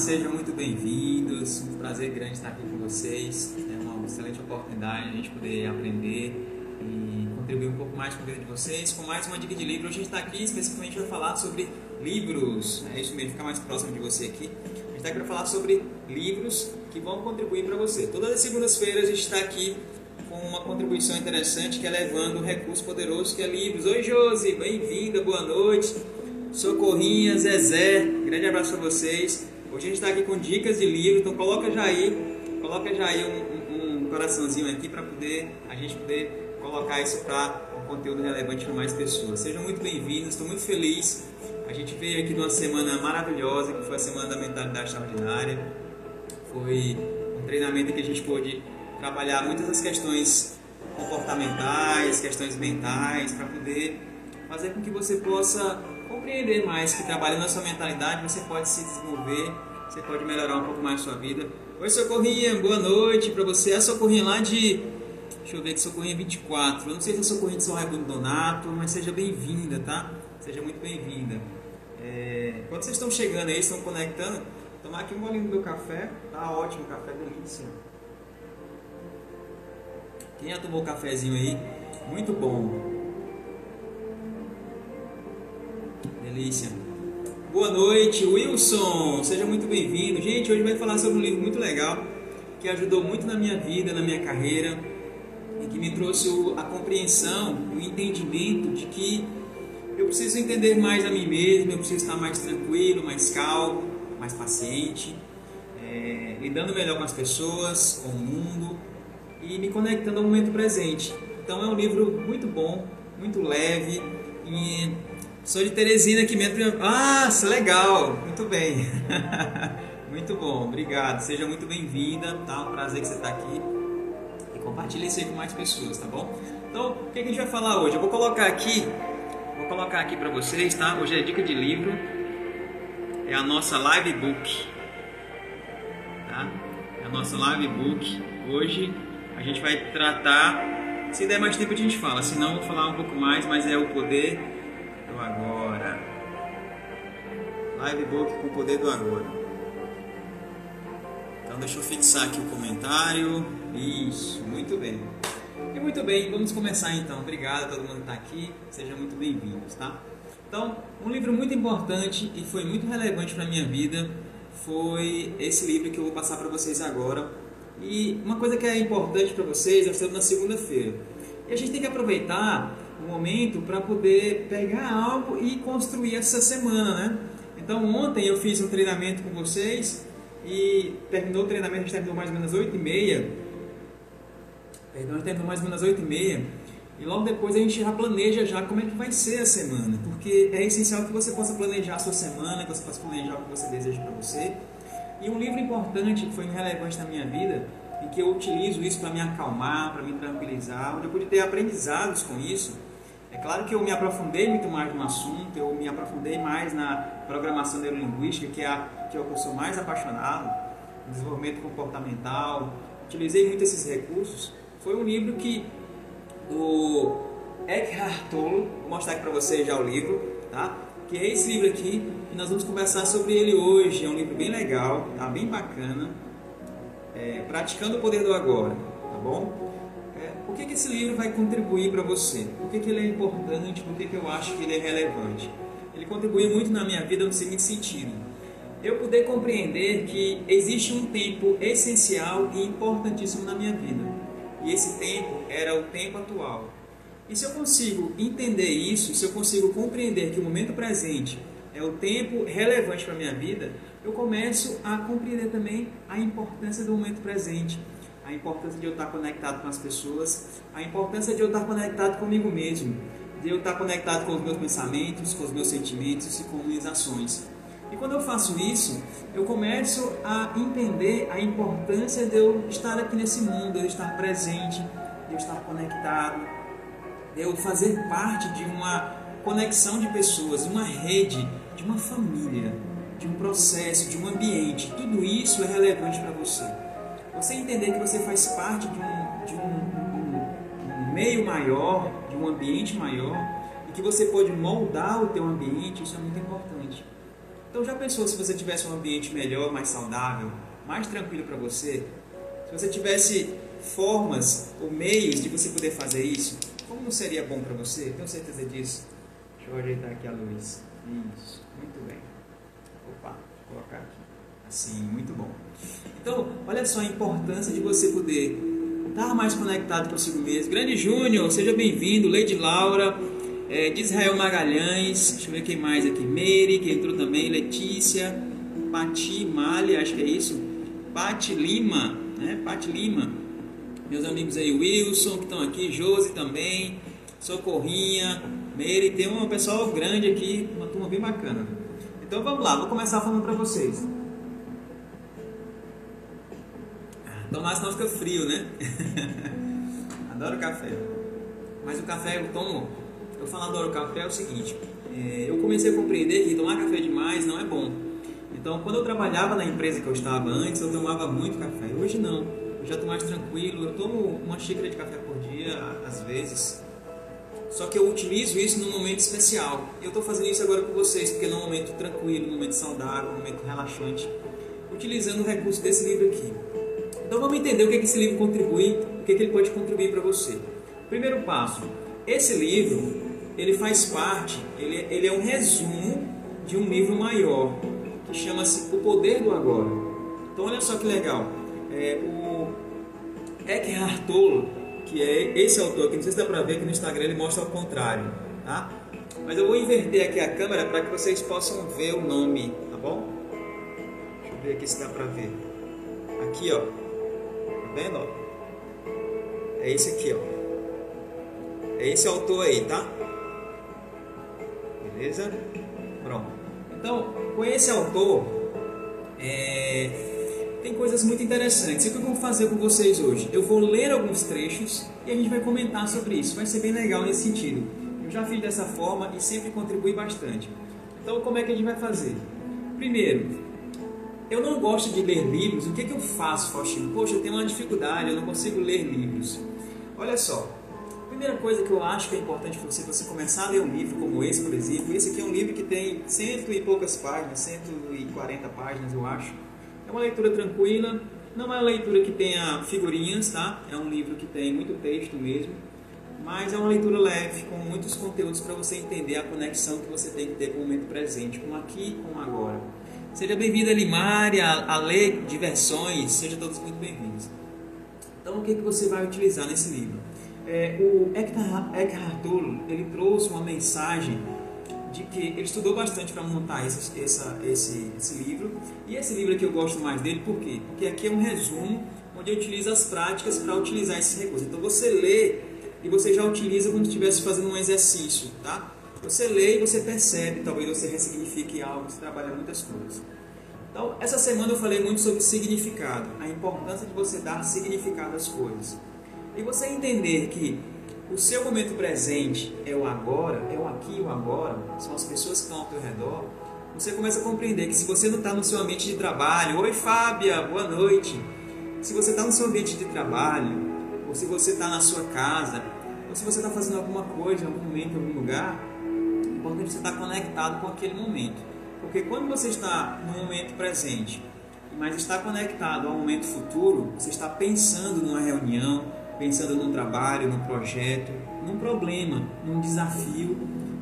sejam muito bem-vindos. Um prazer grande estar aqui com vocês. É uma excelente oportunidade a gente poder aprender e contribuir um pouco mais com a vida de vocês com mais uma dica de livro. Hoje a gente está aqui especificamente para falar sobre livros. É isso mesmo, fica mais próximo de você aqui. A gente está aqui para falar sobre livros que vão contribuir para você. Todas as segundas-feiras a gente está aqui com uma contribuição interessante que é levando um recurso poderoso que é livros. Oi, Josi, bem-vinda, boa noite. Socorrinha, Zezé, grande abraço para vocês. Hoje a gente está aqui com dicas de livro, então coloca já aí, coloca já aí um, um, um coraçãozinho aqui para poder a gente poder colocar isso para um conteúdo relevante para mais pessoas. Sejam muito bem-vindos, estou muito feliz. A gente veio aqui de uma semana maravilhosa, que foi a semana da mentalidade extraordinária. Foi um treinamento que a gente pôde trabalhar muitas das questões comportamentais, questões mentais, para poder fazer com que você possa compreender mais que trabalhando na sua mentalidade você pode se desenvolver, você pode melhorar um pouco mais a sua vida. Oi, Socorrinha, boa noite para você. A Socorrinha lá de. Deixa eu ver que Socorrinha 24. Eu não sei se é Socorrinha de São Raimundo Donato, mas seja bem-vinda, tá? Seja muito bem-vinda. É... Quando vocês estão chegando aí, estão conectando, tomar aqui um bolinho do meu café. Tá ótimo, café delícia. Quem já tomou cafezinho aí? Muito bom. Delícia. Boa noite, Wilson. Seja muito bem-vindo. Gente, hoje vai falar sobre um livro muito legal que ajudou muito na minha vida, na minha carreira e que me trouxe a compreensão, o entendimento de que eu preciso entender mais a mim mesmo, eu preciso estar mais tranquilo, mais calmo, mais paciente, é, lidando melhor com as pessoas, com o mundo e me conectando ao momento presente. Então é um livro muito bom, muito leve e Sou de Teresina aqui mesmo. Ah, legal, muito bem. muito bom, obrigado. Seja muito bem-vinda, tá? Um prazer que você está aqui. E compartilhe isso aí com mais pessoas, tá bom? Então, o que a gente vai falar hoje? Eu vou colocar aqui, vou colocar aqui para vocês, tá? Hoje é dica de livro. É a nossa live book. Tá? É a nossa live book. Hoje a gente vai tratar, se der mais tempo a gente fala, se não vou falar um pouco mais, mas é o poder agora. Live Book com o poder do agora. Então deixa eu fixar aqui o comentário. Isso, muito bem. E muito bem, vamos começar então. Obrigado a todo mundo que está aqui. Sejam muito bem-vindos, tá? Então, um livro muito importante e foi muito relevante para minha vida foi esse livro que eu vou passar para vocês agora. E uma coisa que é importante para vocês, nós estamos na segunda-feira. E a gente tem que aproveitar um momento para poder pegar algo e construir essa semana, né? Então ontem eu fiz um treinamento com vocês e terminou o treinamento, a gente terminou mais ou menos 8 e meia. Perdão, a gente terminou mais ou menos 8 e meia. E logo depois a gente já planeja já como é que vai ser a semana, porque é essencial que você possa planejar a sua semana, que você possa planejar o que você deseja para você. E um livro importante que foi relevante na minha vida e que eu utilizo isso para me acalmar, para me tranquilizar, onde eu pude ter aprendizados com isso, é claro que eu me aprofundei muito mais no assunto, eu me aprofundei mais na programação neurolinguística, que é, a, que é o que eu sou mais apaixonado, desenvolvimento comportamental, utilizei muito esses recursos. Foi um livro que o Eckhart Tolle, vou mostrar aqui para vocês já o livro, tá? Que é esse livro aqui, e nós vamos conversar sobre ele hoje. É um livro bem legal, tá? Bem bacana. É, Praticando o Poder do Agora, tá bom? Por que, que esse livro vai contribuir para você? Por que, que ele é importante? Por que, que eu acho que ele é relevante? Ele contribuiu muito na minha vida no seguinte sentido. Eu poder compreender que existe um tempo essencial e importantíssimo na minha vida. E esse tempo era o tempo atual. E se eu consigo entender isso, se eu consigo compreender que o momento presente é o tempo relevante para a minha vida, eu começo a compreender também a importância do momento presente a importância de eu estar conectado com as pessoas, a importância de eu estar conectado comigo mesmo, de eu estar conectado com os meus pensamentos, com os meus sentimentos e com minhas ações. E quando eu faço isso, eu começo a entender a importância de eu estar aqui nesse mundo, de eu estar presente, de eu estar conectado, de eu fazer parte de uma conexão de pessoas, de uma rede, de uma família, de um processo, de um ambiente. Tudo isso é relevante para você. Você entender que você faz parte de um, de um, um, um meio maior, de um ambiente maior, e que você pode moldar o teu ambiente, isso é muito importante. Então já pensou se você tivesse um ambiente melhor, mais saudável, mais tranquilo para você? Se você tivesse formas ou meios de você poder fazer isso, como não seria bom para você? Tenho certeza disso. Deixa eu ajeitar aqui a luz. Isso, muito bem. Opa, vou colocar aqui. Assim, muito bom. Então, olha só a importância de você poder estar mais conectado consigo mesmo. Grande Júnior, seja bem-vindo. Lady Laura, é, de Israel Magalhães, deixa eu ver quem mais aqui. Meire, que entrou também. Letícia, Pati Malha, acho que é isso. Pati Lima, né? Pati Lima. Meus amigos aí, Wilson, que estão aqui. Josi também. Socorrinha, Meire. Tem um pessoal grande aqui, uma turma bem bacana. Então vamos lá, vou começar falando para vocês. Tomar senão fica frio, né? Adoro café. Mas o café eu tomo. Eu falo adoro café é o seguinte. É, eu comecei a compreender que tomar café demais não é bom. Então, quando eu trabalhava na empresa que eu estava antes, eu tomava muito café. Hoje não. Eu já estou mais tranquilo. Eu tomo uma xícara de café por dia, às vezes. Só que eu utilizo isso num momento especial. Eu estou fazendo isso agora com vocês, porque é num momento tranquilo, num momento saudável, num momento relaxante, utilizando o recurso desse livro aqui. Então vamos entender o que, é que esse livro contribui, o que, é que ele pode contribuir para você. Primeiro passo, esse livro ele faz parte, ele, ele é um resumo de um livro maior que chama-se O Poder do Agora. Então olha só que legal, é, o Eckhart Tolle, que é esse autor aqui, não sei se dá para ver que no Instagram ele mostra ao contrário, tá? Mas eu vou inverter aqui a câmera para que vocês possam ver o nome, tá bom? Deixa eu ver aqui se dá para ver. Aqui, ó vendo? Ó? É esse aqui, ó. É esse autor aí, tá? Beleza? Pronto. Então, com esse autor, é... tem coisas muito interessantes. E o que eu vou fazer com vocês hoje? Eu vou ler alguns trechos e a gente vai comentar sobre isso. Vai ser bem legal nesse sentido. Eu já fiz dessa forma e sempre contribui bastante. Então, como é que a gente vai fazer? Primeiro, eu não gosto de ler livros, o que, que eu faço, Faustino? Poxa, eu tenho uma dificuldade, eu não consigo ler livros. Olha só, a primeira coisa que eu acho que é importante para você, você começar a ler um livro como esse, por exemplo, esse aqui é um livro que tem cento e poucas páginas, 140 páginas, eu acho. É uma leitura tranquila, não é uma leitura que tenha figurinhas, tá? É um livro que tem muito texto mesmo, mas é uma leitura leve, com muitos conteúdos para você entender a conexão que você tem que ter com o momento presente, com aqui e com agora. Seja bem-vinda, Limária, a Lei Diversões, sejam todos muito bem-vindos. Então, o que, é que você vai utilizar nesse livro? É, o Eckhart Tolle, ele trouxe uma mensagem de que ele estudou bastante para montar esse, essa, esse, esse livro. E esse livro aqui eu gosto mais dele, por quê? Porque aqui é um resumo onde eu utilizo as práticas para utilizar esse recurso. Então, você lê e você já utiliza quando estivesse fazendo um exercício, tá? Você lê e você percebe, talvez você ressignifique algo, você trabalha muitas coisas. Então, essa semana eu falei muito sobre significado, a importância de você dar significado às coisas. E você entender que o seu momento presente é o agora, é o aqui e o agora, são as pessoas que estão ao teu redor, você começa a compreender que se você não está no seu ambiente de trabalho, oi Fábia, boa noite. Se você está no seu ambiente de trabalho, ou se você está na sua casa, ou se você está fazendo alguma coisa algum momento, em algum lugar, importante você estar conectado com aquele momento. Porque quando você está no momento presente, mas está conectado ao momento futuro, você está pensando numa reunião, pensando num trabalho, num projeto, num problema, num desafio.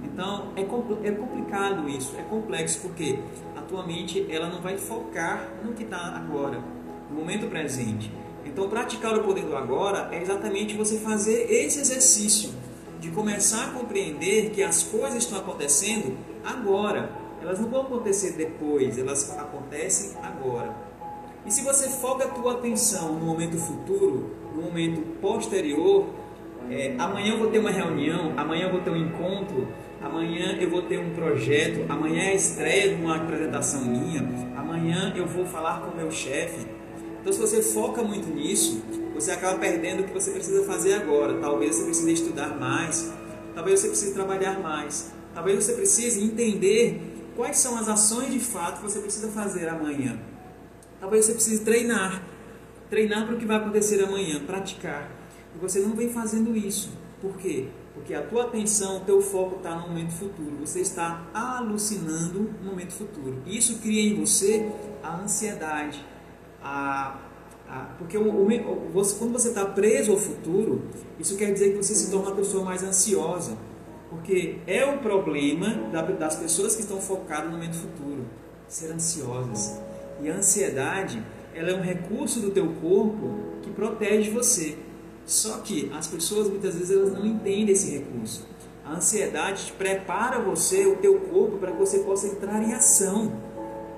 Então é, é complicado isso, é complexo porque a tua mente ela não vai focar no que está agora, no momento presente. Então praticar o poder do agora é exatamente você fazer esse exercício de começar a compreender que as coisas estão acontecendo agora. Elas não vão acontecer depois, elas acontecem agora. E se você foca a tua atenção no momento futuro, no momento posterior, é, amanhã eu vou ter uma reunião, amanhã eu vou ter um encontro, amanhã eu vou ter um projeto, amanhã é a estreia de uma apresentação minha, amanhã eu vou falar com o meu chefe. Então, se você foca muito nisso, você acaba perdendo o que você precisa fazer agora. Talvez você precise estudar mais, talvez você precise trabalhar mais, talvez você precise entender quais são as ações de fato que você precisa fazer amanhã. Talvez você precise treinar, treinar para o que vai acontecer amanhã, praticar. E você não vem fazendo isso. Por quê? Porque a tua atenção, o teu foco está no momento futuro. Você está alucinando no momento futuro. Isso cria em você a ansiedade, a, a porque quando você está preso ao futuro, isso quer dizer que você se torna uma pessoa mais ansiosa. Porque é o problema das pessoas que estão focadas no momento futuro, ser ansiosas. E a ansiedade, ela é um recurso do teu corpo que protege você. Só que as pessoas muitas vezes elas não entendem esse recurso. A ansiedade prepara você, o teu corpo, para que você possa entrar em ação.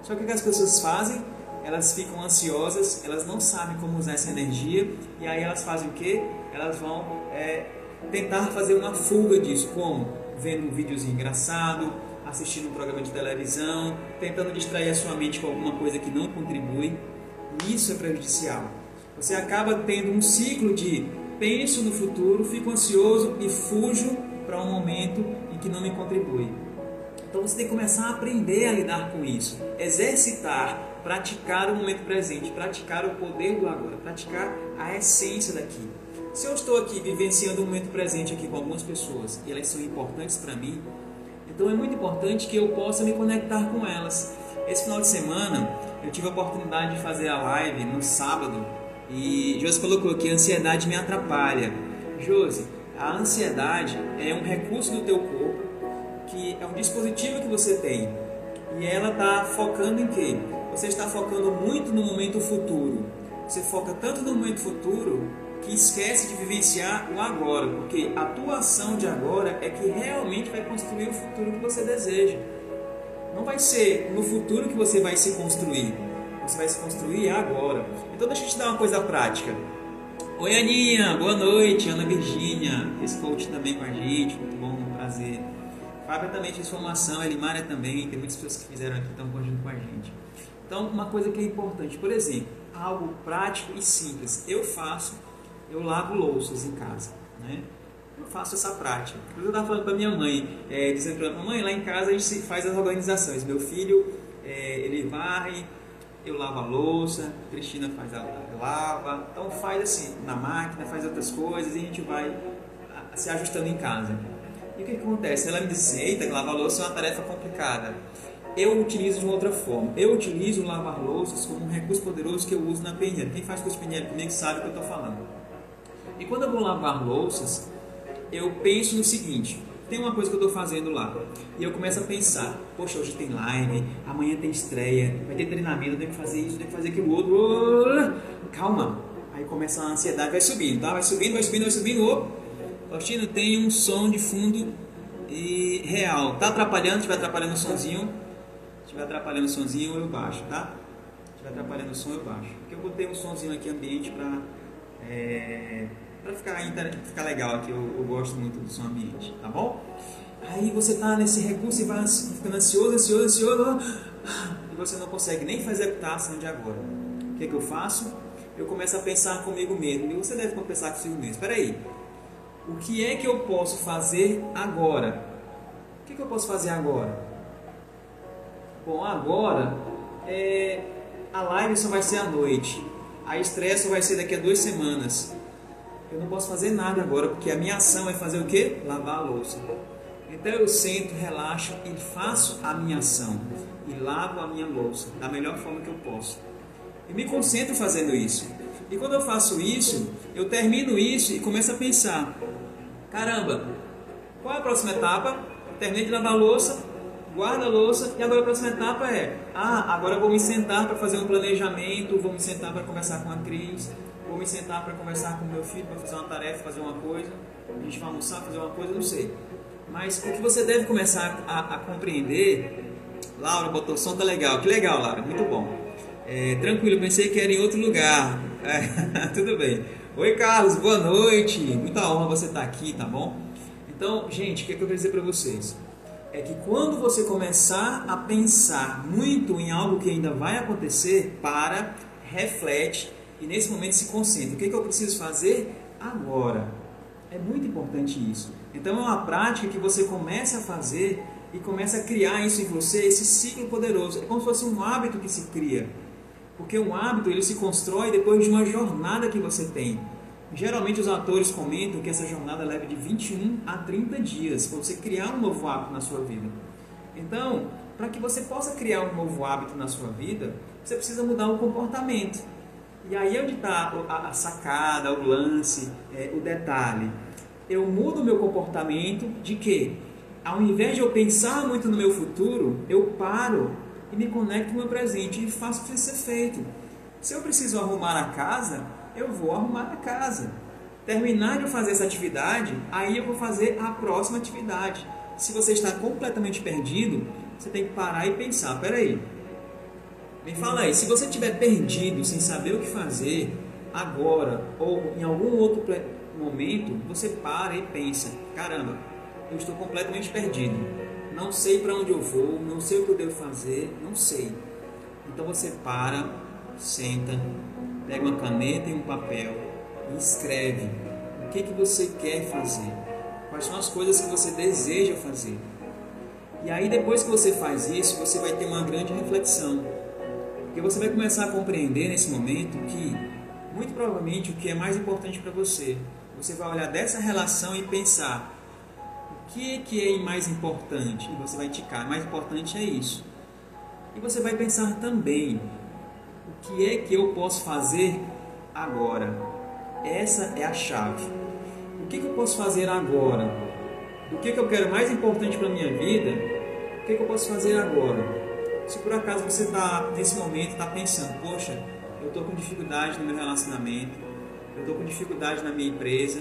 Só que o que as pessoas fazem? Elas ficam ansiosas, elas não sabem como usar essa energia e aí elas fazem o que? Elas vão é, tentar fazer uma fuga disso. Como? Vendo um videozinho engraçado, assistindo um programa de televisão, tentando distrair a sua mente com alguma coisa que não contribui. Isso é prejudicial. Você acaba tendo um ciclo de penso no futuro, fico ansioso e fujo para um momento em que não me contribui. Então você tem que começar a aprender a lidar com isso, exercitar, praticar o momento presente, praticar o poder do agora, praticar a essência daqui. Se eu estou aqui vivenciando o momento presente aqui com algumas pessoas e elas são importantes para mim, então é muito importante que eu possa me conectar com elas. Esse final de semana eu tive a oportunidade de fazer a live no sábado e Josi colocou que a ansiedade me atrapalha. Josi, a ansiedade é um recurso do teu corpo, que é um dispositivo que você tem. E ela está focando em quê? Você está focando muito no momento futuro. Você foca tanto no momento futuro que esquece de vivenciar o agora, porque a tua ação de agora é que realmente vai construir o futuro que você deseja. Não vai ser no futuro que você vai se construir, você vai se construir agora. Então deixa eu te dar uma coisa prática. Oi Aninha, boa noite, Ana Virgínia, esse coach também com a gente, muito bom, um prazer. Fábio também fez formação, Elimária também, tem muitas pessoas que fizeram aqui, estão junto com a gente. Então, uma coisa que é importante, por exemplo, algo prático e simples. Eu faço, eu lavo louças em casa, né? Eu faço essa prática. Eu estava falando para minha mãe, é, dizendo para minha mãe, lá em casa a gente faz as organizações. Meu filho, é, ele varre, eu lavo a louça, Cristina faz a, lava, então faz assim, na máquina, faz outras coisas e a gente vai se ajustando em casa. E o que, que acontece? Ela me disse, eita, lavar louça é uma tarefa complicada. Eu utilizo de uma outra forma. Eu utilizo lavar louças como um recurso poderoso que eu uso na PNL. Quem faz curso PNL comigo sabe o que eu estou falando. E quando eu vou lavar louças, eu penso no seguinte: tem uma coisa que eu estou fazendo lá. E eu começo a pensar, poxa, hoje tem live, amanhã tem estreia, vai ter treinamento, eu tenho que fazer isso, eu tenho que fazer aquilo outro. Calma. Aí começa a ansiedade, vai subindo, tá? Vai subindo, vai subindo, vai subindo. Ô, Faustino, tem um som de fundo e real. Tá atrapalhando? Se atrapalhando o sonzinho, se estiver atrapalhando o sonzinho, eu baixo, tá? Se estiver atrapalhando o som, eu baixo. Porque eu botei um sonzinho aqui ambiente para é, para ficar, ficar legal aqui, eu, eu, gosto muito do som ambiente, tá bom? Aí você tá nesse recurso e vai ficando ansioso, ansioso, ansioso, e você não consegue nem fazer a ação de agora. O que, é que eu faço? Eu começo a pensar comigo mesmo, e você deve pensar consigo mesmo. Espera aí, o que é que eu posso fazer agora? O que, é que eu posso fazer agora? Bom, agora é, a live só vai ser à noite. A estreia só vai ser daqui a duas semanas eu não posso fazer nada agora, porque a minha ação é fazer o quê? Lavar a louça. Então eu sento, relaxo e faço a minha ação. E lavo a minha louça da melhor forma que eu posso. E me concentro fazendo isso. E quando eu faço isso, eu termino isso e começo a pensar: caramba, qual é a próxima etapa? Terminei de lavar a louça, guarda a louça e agora a próxima etapa é: ah, agora vou me sentar para fazer um planejamento, vou me sentar para conversar com a Cris, vou me sentar para conversar com meu filho, para fazer uma tarefa, fazer uma coisa, a gente vai almoçar, fazer uma coisa, não sei. Mas o que você deve começar a, a compreender, Laura botou som tá legal, que legal, Laura, muito bom. É, tranquilo, pensei que era em outro lugar. É, tudo bem. Oi, Carlos, boa noite. Muita honra você estar tá aqui, tá bom? Então, gente, o que, é que eu quero dizer para vocês? É que quando você começar a pensar muito em algo que ainda vai acontecer, para, reflete e nesse momento se concentra. O que, é que eu preciso fazer agora? É muito importante isso. Então é uma prática que você começa a fazer e começa a criar isso em você, esse ciclo poderoso. É como se fosse um hábito que se cria. Porque um hábito ele se constrói depois de uma jornada que você tem. Geralmente os atores comentam que essa jornada leva de 21 a 30 dias para você criar um novo hábito na sua vida. Então, para que você possa criar um novo hábito na sua vida, você precisa mudar o comportamento. E aí é onde está a sacada, o lance, é, o detalhe. Eu mudo o meu comportamento de quê? Ao invés de eu pensar muito no meu futuro, eu paro e me conecto com o meu presente e faço o que precisa ser feito. Se eu preciso arrumar a casa, eu vou arrumar a casa. Terminar de fazer essa atividade, aí eu vou fazer a próxima atividade. Se você está completamente perdido, você tem que parar e pensar, peraí, me fala aí, se você estiver perdido, sem saber o que fazer, agora ou em algum outro momento, você para e pensa, caramba, eu estou completamente perdido. Não sei para onde eu vou, não sei o que eu devo fazer, não sei. Então você para, senta, pega uma caneta e um papel e escreve o que, que você quer fazer, quais são as coisas que você deseja fazer. E aí depois que você faz isso, você vai ter uma grande reflexão. Porque você vai começar a compreender nesse momento que muito provavelmente o que é mais importante para você, você vai olhar dessa relação e pensar o que, que é mais importante? E você vai indicar, mais importante é isso. E você vai pensar também que é que eu posso fazer agora? Essa é a chave. O que, que eu posso fazer agora? O que, que eu quero mais importante para a minha vida? O que, que eu posso fazer agora? Se por acaso você está nesse momento está pensando, poxa, eu estou com dificuldade no meu relacionamento, eu estou com dificuldade na minha empresa,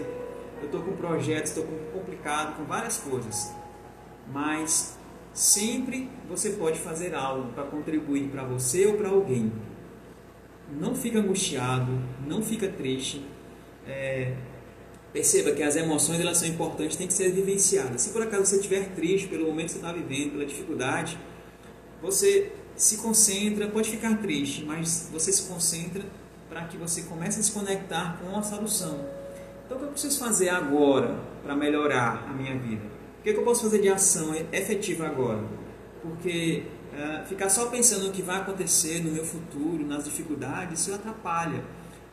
eu estou com projetos, estou complicado com várias coisas, mas sempre você pode fazer algo para contribuir para você ou para alguém não fica angustiado, não fica triste. É, perceba que as emoções elas são importantes, têm que ser vivenciadas. Se por acaso você estiver triste pelo momento que você está vivendo, pela dificuldade, você se concentra, pode ficar triste, mas você se concentra para que você comece a se conectar com a solução. Então, o que eu preciso fazer agora para melhorar a minha vida? O que eu posso fazer de ação efetiva agora? Porque é, ficar só pensando no que vai acontecer no meu futuro, nas dificuldades, isso atrapalha.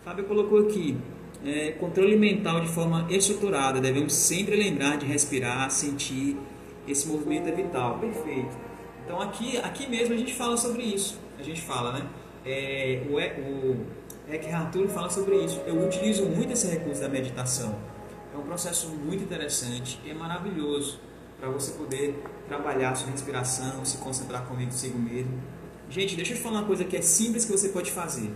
Fábio colocou aqui, é, controle mental de forma estruturada. Devemos sempre lembrar de respirar, sentir. Esse movimento é vital. Perfeito. Então aqui, aqui mesmo a gente fala sobre isso. A gente fala, né? É, o, o Eckhart Tolle fala sobre isso. Eu utilizo muito esse recurso da meditação. É um processo muito interessante é maravilhoso para você poder trabalhar sua respiração, se concentrar consigo mesmo. Gente, deixa eu te falar uma coisa que é simples que você pode fazer.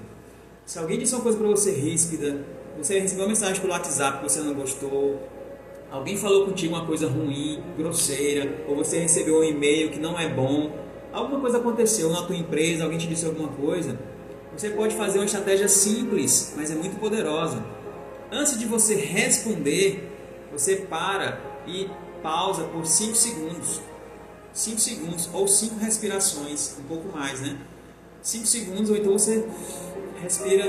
Se alguém disse uma coisa para você ríspida, você recebeu uma mensagem pelo WhatsApp que você não gostou, alguém falou contigo uma coisa ruim, grosseira, ou você recebeu um e-mail que não é bom, alguma coisa aconteceu na tua empresa, alguém te disse alguma coisa, você pode fazer uma estratégia simples, mas é muito poderosa. Antes de você responder, você para e pausa por 5 segundos. 5 segundos ou 5 respirações, um pouco mais, né? 5 segundos ou então você respira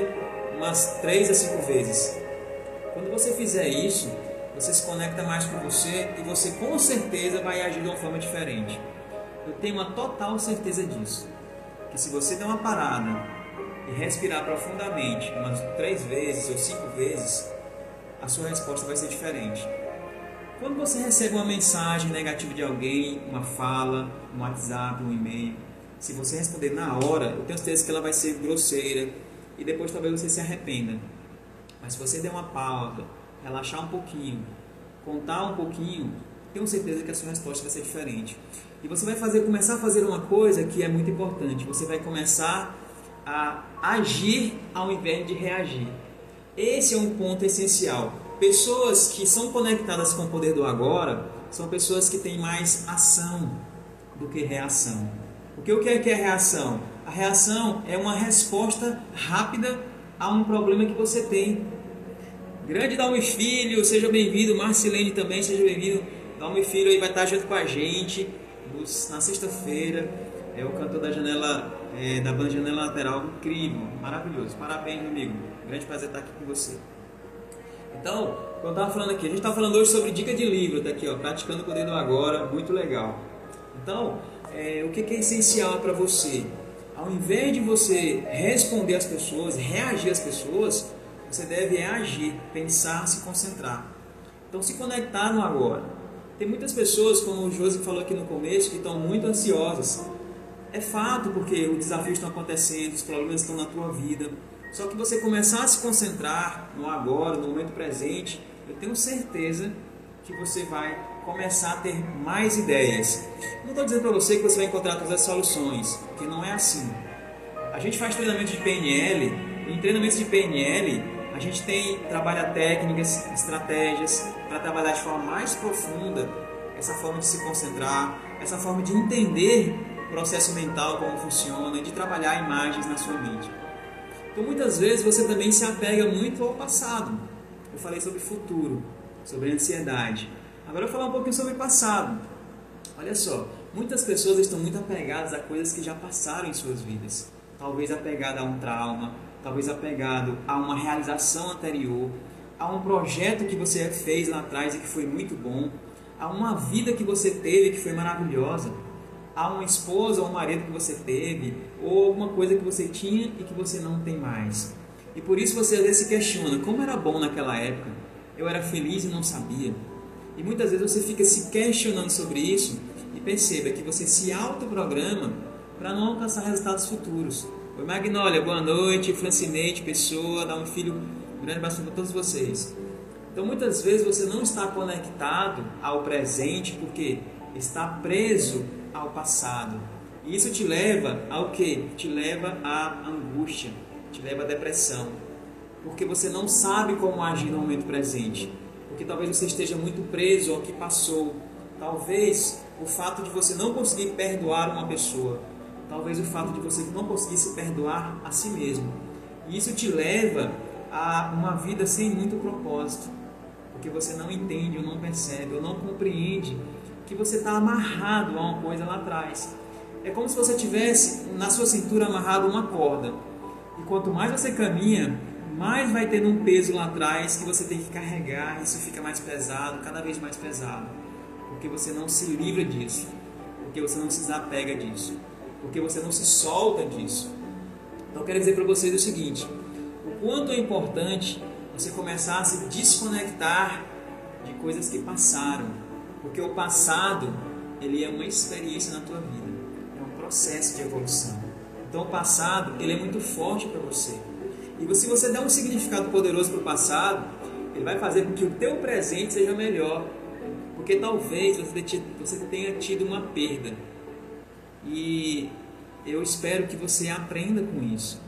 umas 3 a 5 vezes. Quando você fizer isso, você se conecta mais com você e você com certeza vai agir de uma forma diferente. Eu tenho uma total certeza disso. Que se você der uma parada e respirar profundamente umas 3 vezes ou 5 vezes, a sua resposta vai ser diferente. Quando você recebe uma mensagem negativa de alguém, uma fala, um WhatsApp, um e-mail, se você responder na hora, eu tenho certeza que ela vai ser grosseira e depois talvez você se arrependa. Mas se você der uma pausa, relaxar um pouquinho, contar um pouquinho, tenho certeza que a sua resposta vai ser diferente. E você vai fazer, começar a fazer uma coisa que é muito importante. Você vai começar a agir ao invés de reagir. Esse é um ponto essencial. Pessoas que são conectadas com o poder do agora são pessoas que têm mais ação do que reação. Porque o que é que é reação? A reação é uma resposta rápida a um problema que você tem. Grande Dalmi Filho, seja bem-vindo. Marcilene também, seja bem-vindo. Dalmi Filho aí vai estar junto com a gente na sexta-feira. É o cantor da janela, é, da banda Janela Lateral, incrível, maravilhoso. Parabéns, amigo. Grande prazer estar aqui com você. Então, como eu estava falando aqui, a gente está falando hoje sobre dica de livro, tá aqui, ó, praticando o poder do agora, muito legal. Então, é, o que, é essencial para você? Ao invés de você responder às pessoas, reagir às pessoas, você deve agir, pensar, se concentrar. Então se conectar no agora. Tem muitas pessoas, como o Josi falou aqui no começo, que estão muito ansiosas. É fato, porque os desafios estão acontecendo, os problemas estão na tua vida. Só que você começar a se concentrar no agora, no momento presente, eu tenho certeza que você vai começar a ter mais ideias. Não estou dizendo para você que você vai encontrar todas as soluções, porque não é assim. A gente faz treinamento de PNL, e em treinamentos de PNL a gente tem trabalha técnicas, estratégias para trabalhar de forma mais profunda essa forma de se concentrar, essa forma de entender o processo mental como funciona, de trabalhar imagens na sua mente. Então muitas vezes você também se apega muito ao passado. Eu falei sobre futuro, sobre ansiedade. Agora eu vou falar um pouquinho sobre passado. Olha só, muitas pessoas estão muito apegadas a coisas que já passaram em suas vidas. Talvez apegada a um trauma, talvez apegado a uma realização anterior, a um projeto que você fez lá atrás e que foi muito bom, a uma vida que você teve que foi maravilhosa, a uma esposa ou um marido que você teve, ou alguma coisa que você tinha e que você não tem mais. E por isso você às vezes se questiona: como era bom naquela época? Eu era feliz e não sabia. E muitas vezes você fica se questionando sobre isso e perceba que você se autoprograma para não alcançar resultados futuros. Oi Magnólia, boa noite. Francineide, pessoa, dá um filho, grande abraço para todos vocês. Então muitas vezes você não está conectado ao presente porque está preso ao passado. E isso te leva ao que? Te leva à angústia, te leva à depressão. Porque você não sabe como agir no momento presente. Porque talvez você esteja muito preso ao que passou. Talvez o fato de você não conseguir perdoar uma pessoa. Talvez o fato de você não conseguir se perdoar a si mesmo. E isso te leva a uma vida sem muito propósito. Porque você não entende ou não percebe ou não compreende que você está amarrado a uma coisa lá atrás. É como se você tivesse na sua cintura amarrado uma corda. E quanto mais você caminha, mais vai tendo um peso lá atrás que você tem que carregar, isso fica mais pesado, cada vez mais pesado. Porque você não se livra disso. Porque você não se desapega disso. Porque você não se solta disso. Então eu quero dizer para vocês o seguinte: o quanto é importante você começar a se desconectar de coisas que passaram porque o passado, ele é uma experiência na tua vida. É um processo de evolução. Então o passado, ele é muito forte para você. E se você der um significado poderoso para o passado, ele vai fazer com que o teu presente seja melhor. Porque talvez você tenha tido uma perda. E eu espero que você aprenda com isso.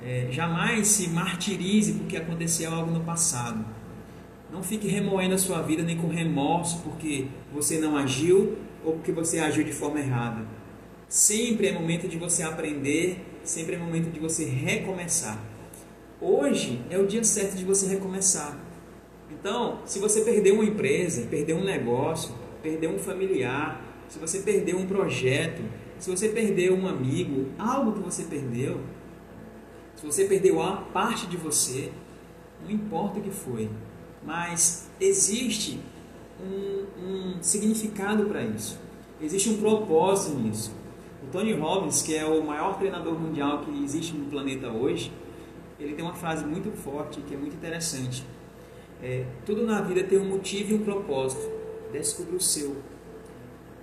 É, jamais se martirize porque aconteceu algo no passado. Não fique remoendo a sua vida nem com remorso porque você não agiu ou porque você agiu de forma errada. Sempre é momento de você aprender, sempre é momento de você recomeçar. Hoje é o dia certo de você recomeçar. Então, se você perdeu uma empresa, perdeu um negócio, perdeu um familiar, se você perdeu um projeto, se você perdeu um amigo, algo que você perdeu, se você perdeu a parte de você, não importa o que foi, mas existe um, um significado para isso. Existe um propósito nisso. O Tony Robbins, que é o maior treinador mundial que existe no planeta hoje, ele tem uma frase muito forte que é muito interessante. É, tudo na vida tem um motivo e um propósito. Descubra o seu.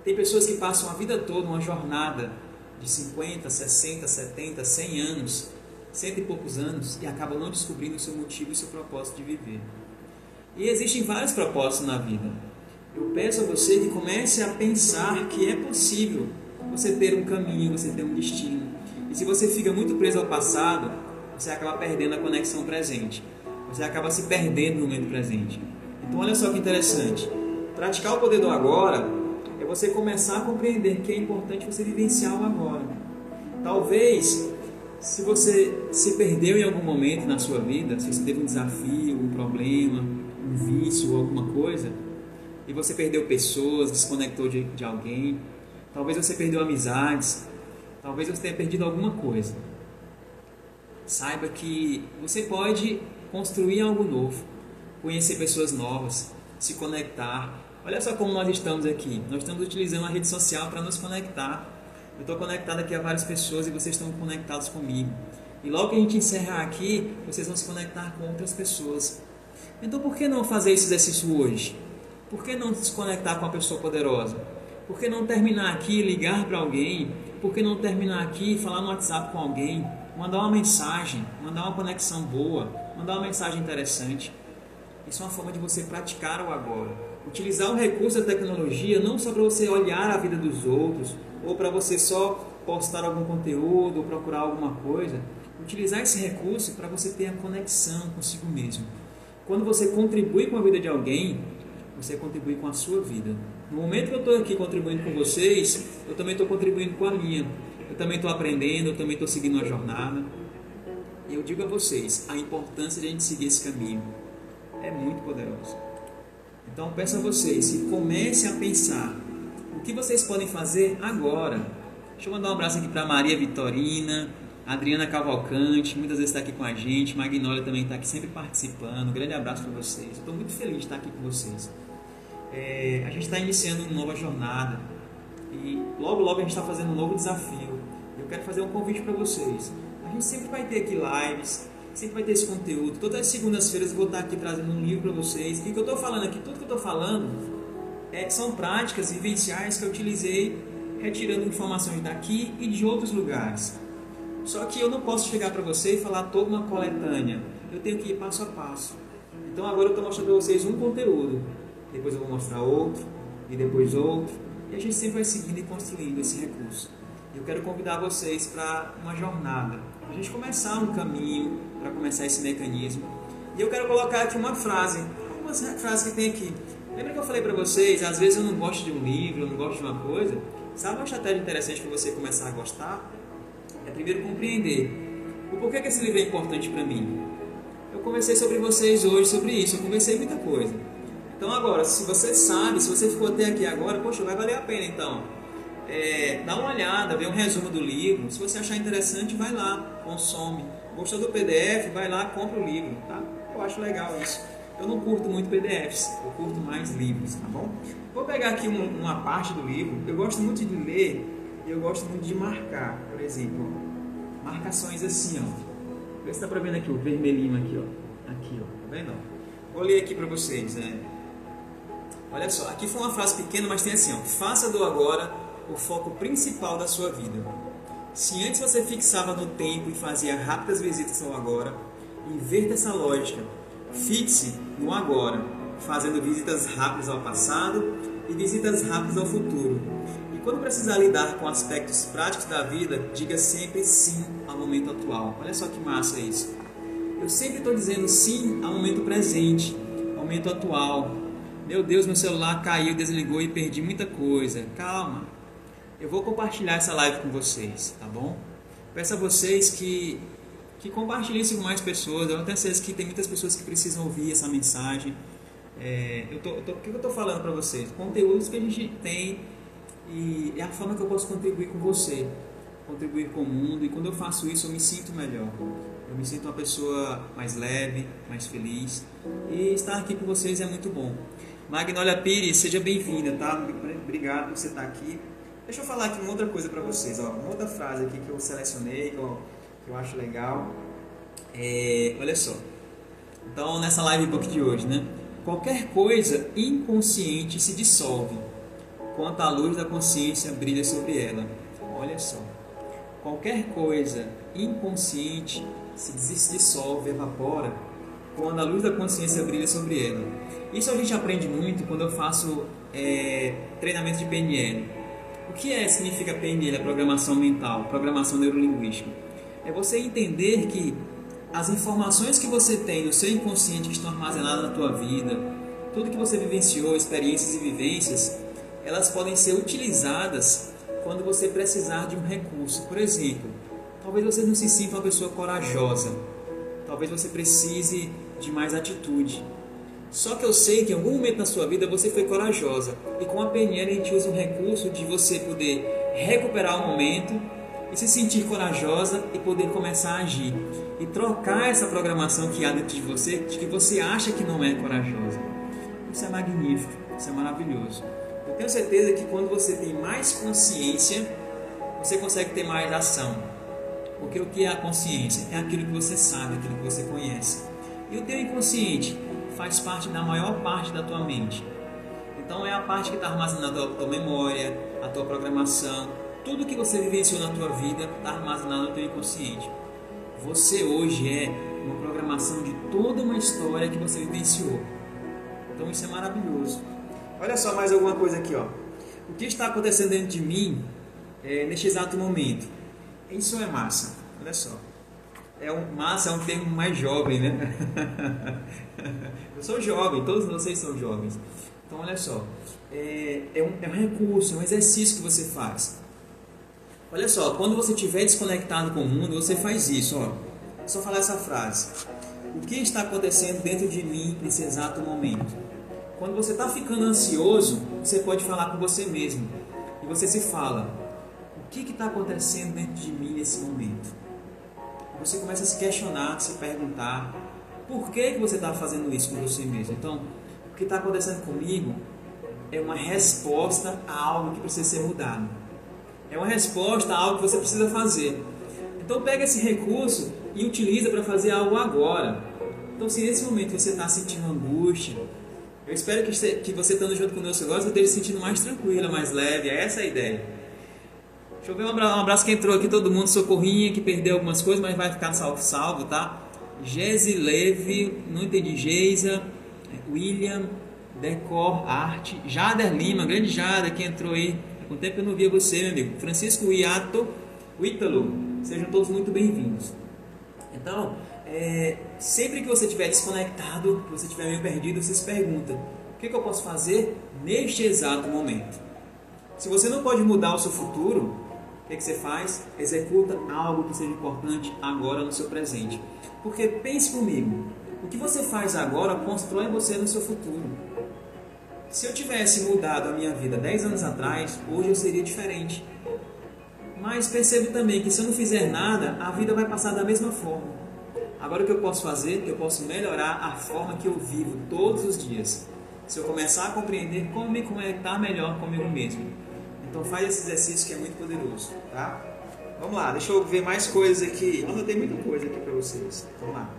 Tem pessoas que passam a vida toda uma jornada de 50, 60, 70, 100 anos, cento e poucos anos, e acabam não descobrindo o seu motivo e o seu propósito de viver. E existem vários propósitos na vida. Eu peço a você que comece a pensar que é possível você ter um caminho, você ter um destino. E se você fica muito preso ao passado, você acaba perdendo a conexão presente. Você acaba se perdendo no momento presente. Então, olha só que interessante. Praticar o poder do agora é você começar a compreender que é importante você vivenciar o agora. Talvez, se você se perdeu em algum momento na sua vida, se você teve um desafio, um problema, um vício ou alguma coisa, e você perdeu pessoas, desconectou de, de alguém, talvez você perdeu amizades, talvez você tenha perdido alguma coisa. Saiba que você pode construir algo novo, conhecer pessoas novas, se conectar. Olha só como nós estamos aqui. Nós estamos utilizando a rede social para nos conectar. Eu estou conectado aqui a várias pessoas e vocês estão conectados comigo. E logo que a gente encerrar aqui, vocês vão se conectar com outras pessoas. Então por que não fazer esse exercício hoje? Por que não se conectar com uma pessoa poderosa? Por que não terminar aqui, ligar para alguém? Por que não terminar aqui, falar no WhatsApp com alguém? Mandar uma mensagem, mandar uma conexão boa, mandar uma mensagem interessante. Isso é uma forma de você praticar o agora. Utilizar o recurso da tecnologia não só para você olhar a vida dos outros, ou para você só postar algum conteúdo, ou procurar alguma coisa. Utilizar esse recurso para você ter a conexão consigo mesmo. Quando você contribui com a vida de alguém, você contribui com a sua vida. No momento que eu estou aqui contribuindo com vocês, eu também estou contribuindo com a minha. Eu também estou aprendendo, eu também estou seguindo a jornada. E eu digo a vocês a importância de a gente seguir esse caminho é muito poderoso. Então peço a vocês que comecem a pensar o que vocês podem fazer agora. Deixa eu mandar um abraço aqui para Maria Vitorina, Adriana Cavalcante, muitas vezes está aqui com a gente, Magnólia também está aqui sempre participando. Um grande abraço para vocês. Estou muito feliz de estar aqui com vocês. É, a gente está iniciando uma nova jornada e logo logo a gente está fazendo um novo desafio. Eu quero fazer um convite para vocês. A gente sempre vai ter aqui lives, sempre vai ter esse conteúdo. Todas as segundas-feiras eu vou estar aqui trazendo um livro para vocês. E o que eu estou falando aqui, tudo que eu estou falando, é, são práticas vivenciais que eu utilizei retirando informações daqui e de outros lugares. Só que eu não posso chegar para você e falar toda uma coletânea. Eu tenho que ir passo a passo. Então agora eu estou mostrando para vocês um conteúdo. Depois eu vou mostrar outro. E depois outro. E a gente sempre vai seguindo e construindo esse recurso. Eu quero convidar vocês para uma jornada. A gente começar um caminho para começar esse mecanismo. E eu quero colocar aqui uma frase, algumas frases que tem aqui. Lembra que eu falei para vocês, às vezes eu não gosto de um livro, eu não gosto de uma coisa. Sabe uma estratégia interessante para você começar a gostar? Primeiro compreender o porquê que esse livro é importante para mim. Eu conversei sobre vocês hoje sobre isso, eu conversei muita coisa. Então agora, se você sabe, se você ficou até aqui agora, poxa, vai valer a pena então. É, dá uma olhada, vê um resumo do livro. Se você achar interessante, vai lá, consome. Gostou do PDF? Vai lá, compra o livro, tá? Eu acho legal isso. Eu não curto muito PDFs, eu curto mais livros, tá bom? Vou pegar aqui uma, uma parte do livro. Eu gosto muito de ler e eu gosto muito de marcar, por exemplo, marcações assim, ó. Vê se dá pra vendo aqui o vermelhinho aqui, ó. Aqui, ó. Tá vendo? Vou ler aqui pra vocês, né? Olha só, aqui foi uma frase pequena, mas tem assim, ó. Faça do agora o foco principal da sua vida. Se antes você fixava no tempo e fazia rápidas visitas ao agora, inverta essa lógica. Fixe no agora, fazendo visitas rápidas ao passado e visitas rápidas ao futuro. Quando precisar lidar com aspectos práticos da vida, diga sempre sim ao momento atual. Olha só que massa isso. Eu sempre estou dizendo sim ao momento presente, ao momento atual. Meu Deus, meu celular caiu, desligou e perdi muita coisa. Calma, eu vou compartilhar essa live com vocês, tá bom? Peço a vocês que, que compartilhem isso com mais pessoas. Eu tenho certeza que tem muitas pessoas que precisam ouvir essa mensagem. É, eu tô, eu tô, o que eu estou falando para vocês? Conteúdos que a gente tem e é a forma que eu posso contribuir com você, contribuir com o mundo. E quando eu faço isso, eu me sinto melhor. Eu me sinto uma pessoa mais leve, mais feliz. E estar aqui com vocês é muito bom. Magnólia Pires, seja bem-vinda, tá? Obrigado por você estar aqui. Deixa eu falar aqui uma outra coisa para vocês, ó, uma outra frase aqui que eu selecionei, que eu, que eu acho legal. É, olha só. Então, nessa live book de hoje, né? Qualquer coisa inconsciente se dissolve, quanto a luz da consciência brilha sobre ela. Olha só. Qualquer coisa inconsciente se dissolve, evapora, quando a luz da consciência brilha sobre ela. Isso a gente aprende muito quando eu faço é, treinamento de PNL. O que é, significa PNL, a programação mental, programação neurolinguística? É você entender que as informações que você tem no seu inconsciente que estão armazenadas na tua vida, tudo que você vivenciou, experiências e vivências, elas podem ser utilizadas quando você precisar de um recurso. Por exemplo, talvez você não se sinta uma pessoa corajosa, talvez você precise de mais atitude, só que eu sei que em algum momento na sua vida você foi corajosa. E com a PNL a gente usa um recurso de você poder recuperar o momento e se sentir corajosa e poder começar a agir. E trocar essa programação que há dentro de você, de que você acha que não é corajosa. Isso é magnífico, isso é maravilhoso. Eu tenho certeza que quando você tem mais consciência, você consegue ter mais ação. Porque o que é a consciência? É aquilo que você sabe, aquilo que você conhece. E o teu inconsciente faz parte da maior parte da tua mente. Então é a parte que está armazenada a tua memória, a tua programação, tudo que você vivenciou na tua vida está armazenado no teu inconsciente. Você hoje é uma programação de toda uma história que você vivenciou. Então isso é maravilhoso. Olha só mais alguma coisa aqui, ó. O que está acontecendo dentro de mim é, neste exato momento? Isso é massa. Olha só. É um, massa é um termo mais jovem, né? Eu sou jovem, todos vocês são jovens. Então, olha só. É, é, um, é um recurso, é um exercício que você faz. Olha só, quando você estiver desconectado com o mundo, você faz isso. Ó. É só falar essa frase. O que está acontecendo dentro de mim nesse exato momento? Quando você está ficando ansioso, você pode falar com você mesmo. E você se fala: O que está acontecendo dentro de mim nesse momento? você começa a se questionar, se perguntar: Por que, que você está fazendo isso com você mesmo? Então, o que está acontecendo comigo é uma resposta a algo que precisa ser mudado. É uma resposta a algo que você precisa fazer. Então pega esse recurso e utiliza para fazer algo agora. Então se nesse momento você está sentindo angústia, eu espero que você, que você estando junto conosco agora, você esteja se sentindo mais tranquila, mais leve. É essa a ideia. Deixa eu ver um abraço, um abraço que entrou aqui, todo mundo, socorrinha, que perdeu algumas coisas, mas vai ficar salvo, salvo tá? Gese Leve, não entendi, Geisa, William, Decor Arte, Jader Lima, grande Jader que entrou aí. Há quanto tempo eu não via você, meu amigo? Francisco Iato, Ítalo, sejam todos muito bem-vindos. Então, é, sempre que você estiver desconectado, que você estiver meio perdido, você se pergunta: o que, que eu posso fazer neste exato momento? Se você não pode mudar o seu futuro, o que, que você faz? Executa algo que seja importante agora no seu presente. Porque pense comigo: o que você faz agora constrói você no seu futuro. Se eu tivesse mudado a minha vida 10 anos atrás, hoje eu seria diferente. Mas percebo também que se eu não fizer nada, a vida vai passar da mesma forma. Agora o que eu posso fazer? Eu posso melhorar a forma que eu vivo todos os dias. Se eu começar a compreender como me conectar melhor comigo mesmo. Então faz esse exercício que é muito poderoso, tá? Vamos lá, deixa eu ver mais coisas aqui. Nossa, tem muita coisa aqui para vocês. Vamos lá.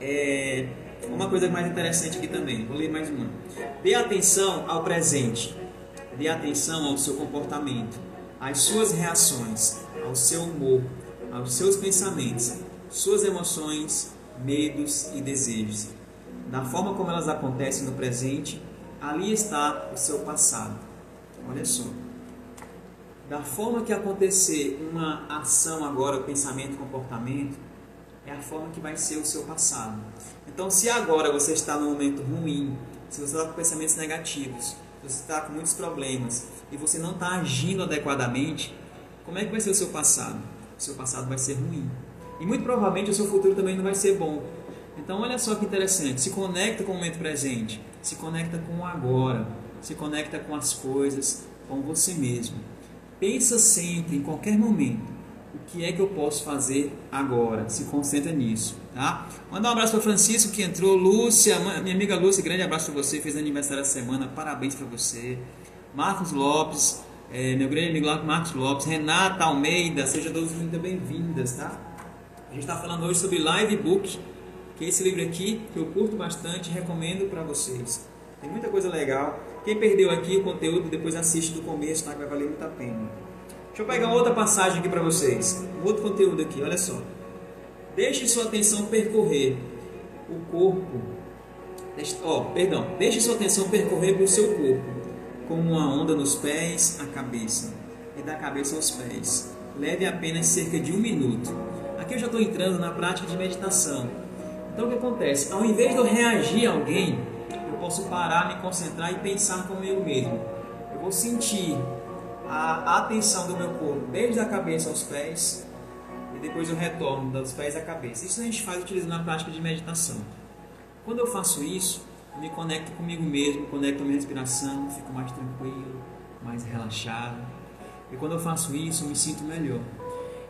É, uma coisa mais interessante aqui também, vou ler mais uma. Dê atenção ao presente, dê atenção ao seu comportamento, às suas reações, ao seu humor, aos seus pensamentos, suas emoções, medos e desejos. Da forma como elas acontecem no presente, ali está o seu passado. Olha só. Da forma que acontecer uma ação agora, pensamento, comportamento, é a forma que vai ser o seu passado. Então, se agora você está num momento ruim, se você está com pensamentos negativos, se você está com muitos problemas e você não está agindo adequadamente, como é que vai ser o seu passado? O seu passado vai ser ruim. E muito provavelmente o seu futuro também não vai ser bom. Então, olha só que interessante: se conecta com o momento presente, se conecta com o agora, se conecta com as coisas, com você mesmo. Pensa sempre, em qualquer momento, o que é que eu posso fazer agora? Se concentra nisso, tá? Manda um abraço para Francisco que entrou, Lúcia, minha amiga Lúcia, grande abraço para você, fez aniversário essa semana, parabéns para você. Marcos Lopes, é, meu grande amigo Marcos Lopes, Renata Almeida, sejam todos muito bem-vindas, tá? A gente está falando hoje sobre Live Book, que é esse livro aqui que eu curto bastante e recomendo para vocês. Tem muita coisa legal. Quem perdeu aqui o conteúdo, depois assiste do começo, tá? Que vai valer muito a pena. Deixa eu pegar outra passagem aqui para vocês. Outro conteúdo aqui, olha só. Deixe sua atenção percorrer o corpo. Deixe, oh, perdão. Deixe sua atenção percorrer o seu corpo, como uma onda nos pés, a cabeça, e da cabeça aos pés. Leve apenas cerca de um minuto. Aqui eu já estou entrando na prática de meditação. Então o que acontece? Ao invés de eu reagir a alguém, eu posso parar, me concentrar e pensar comigo mesmo. Eu vou sentir a atenção do meu corpo desde a cabeça aos pés e depois eu retorno dos pés à cabeça. Isso a gente faz utilizando a prática de meditação. Quando eu faço isso, eu me conecto comigo mesmo, conecto a minha respiração, fico mais tranquilo, mais relaxado. E quando eu faço isso, eu me sinto melhor.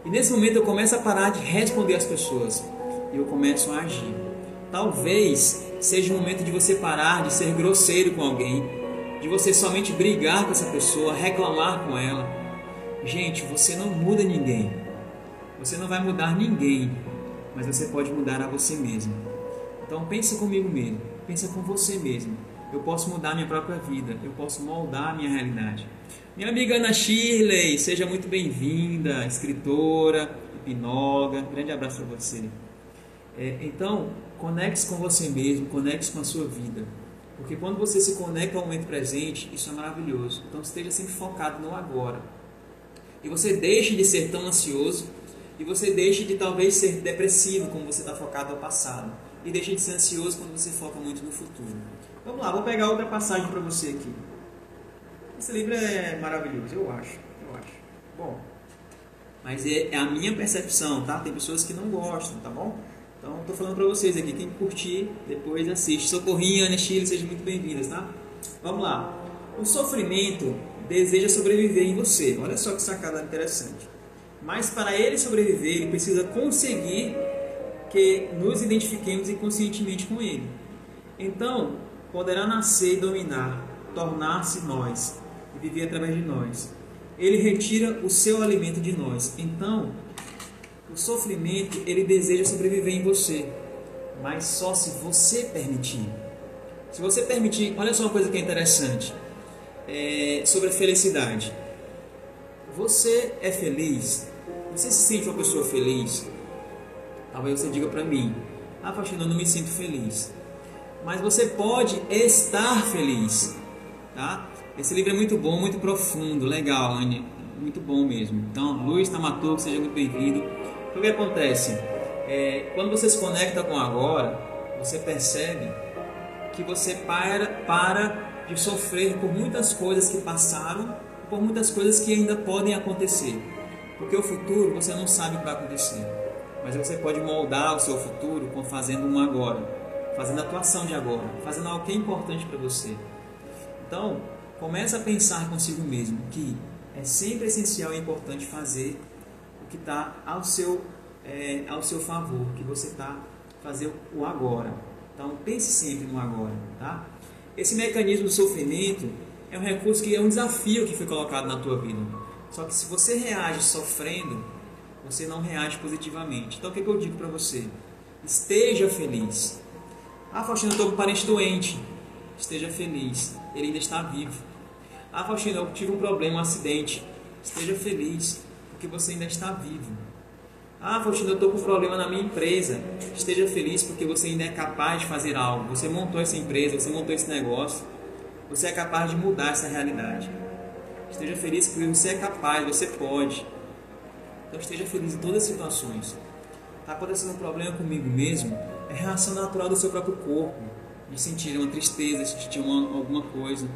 E nesse momento eu começo a parar de responder às pessoas e eu começo a agir. Talvez seja o momento de você parar de ser grosseiro com alguém de você somente brigar com essa pessoa, reclamar com ela. Gente, você não muda ninguém. Você não vai mudar ninguém, mas você pode mudar a você mesmo. Então pensa comigo mesmo, pensa com você mesmo. Eu posso mudar minha própria vida, eu posso moldar a minha realidade. Minha amiga Ana Shirley, seja muito bem-vinda, escritora, hipnóloga, grande abraço para você. É, então, conecte-se com você mesmo, conecte-se com a sua vida. Porque quando você se conecta ao momento presente, isso é maravilhoso. Então esteja sempre focado no agora. E você deixe de ser tão ansioso e você deixe de talvez ser depressivo como você está focado no passado. E deixe de ser ansioso quando você foca muito no futuro. Vamos lá, vou pegar outra passagem para você aqui. Esse livro é maravilhoso, eu acho. Eu acho. Bom, mas é, é a minha percepção, tá? Tem pessoas que não gostam, tá bom? Então, estou falando para vocês aqui, quem curtir, depois assiste. Socorrinha, Ana Chile, sejam muito bem-vindas, tá? Vamos lá. O sofrimento deseja sobreviver em você. Olha só que sacada interessante. Mas para ele sobreviver, ele precisa conseguir que nos identifiquemos inconscientemente com ele. Então, poderá nascer e dominar, tornar-se nós viver através de nós. Ele retira o seu alimento de nós. Então, o sofrimento, ele deseja sobreviver em você, mas só se você permitir. Se você permitir, olha só uma coisa que é interessante é, sobre a felicidade. Você é feliz? Você se sente uma pessoa feliz? Talvez você diga para mim: Ah, Faxina, eu não me sinto feliz. Mas você pode estar feliz, tá? Esse livro é muito bom, muito profundo, legal, Anne. Muito bom mesmo. Então, Luiz Tamatou, seja muito bem-vindo. O que acontece? É, quando você se conecta com agora, você percebe que você para, para de sofrer por muitas coisas que passaram, por muitas coisas que ainda podem acontecer. Porque o futuro você não sabe o que vai acontecer. Mas você pode moldar o seu futuro fazendo um agora, fazendo a atuação de agora, fazendo algo que é importante para você. Então, comece a pensar consigo mesmo que é sempre essencial e importante fazer que está ao seu é, ao seu favor, que você está fazer o agora. Então pense sempre no agora, tá? Esse mecanismo do sofrimento é um recurso que é um desafio que foi colocado na tua vida. Só que se você reage sofrendo, você não reage positivamente. Então o que, que eu digo para você? Esteja feliz. Ah, Faustina, eu estou com um parente doente. Esteja feliz, ele ainda está vivo. Ah, Faustina, eu tive um problema, um acidente. Esteja feliz, porque você ainda está vivo. Ah, Faustino, eu estou com um problema na minha empresa. Esteja feliz porque você ainda é capaz de fazer algo. Você montou essa empresa, você montou esse negócio. Você é capaz de mudar essa realidade. Esteja feliz porque você é capaz, você pode. Então esteja feliz em todas as situações. Está acontecendo um problema comigo mesmo? É reação natural do seu próprio corpo. De sentir uma tristeza, de sentir uma, alguma coisa.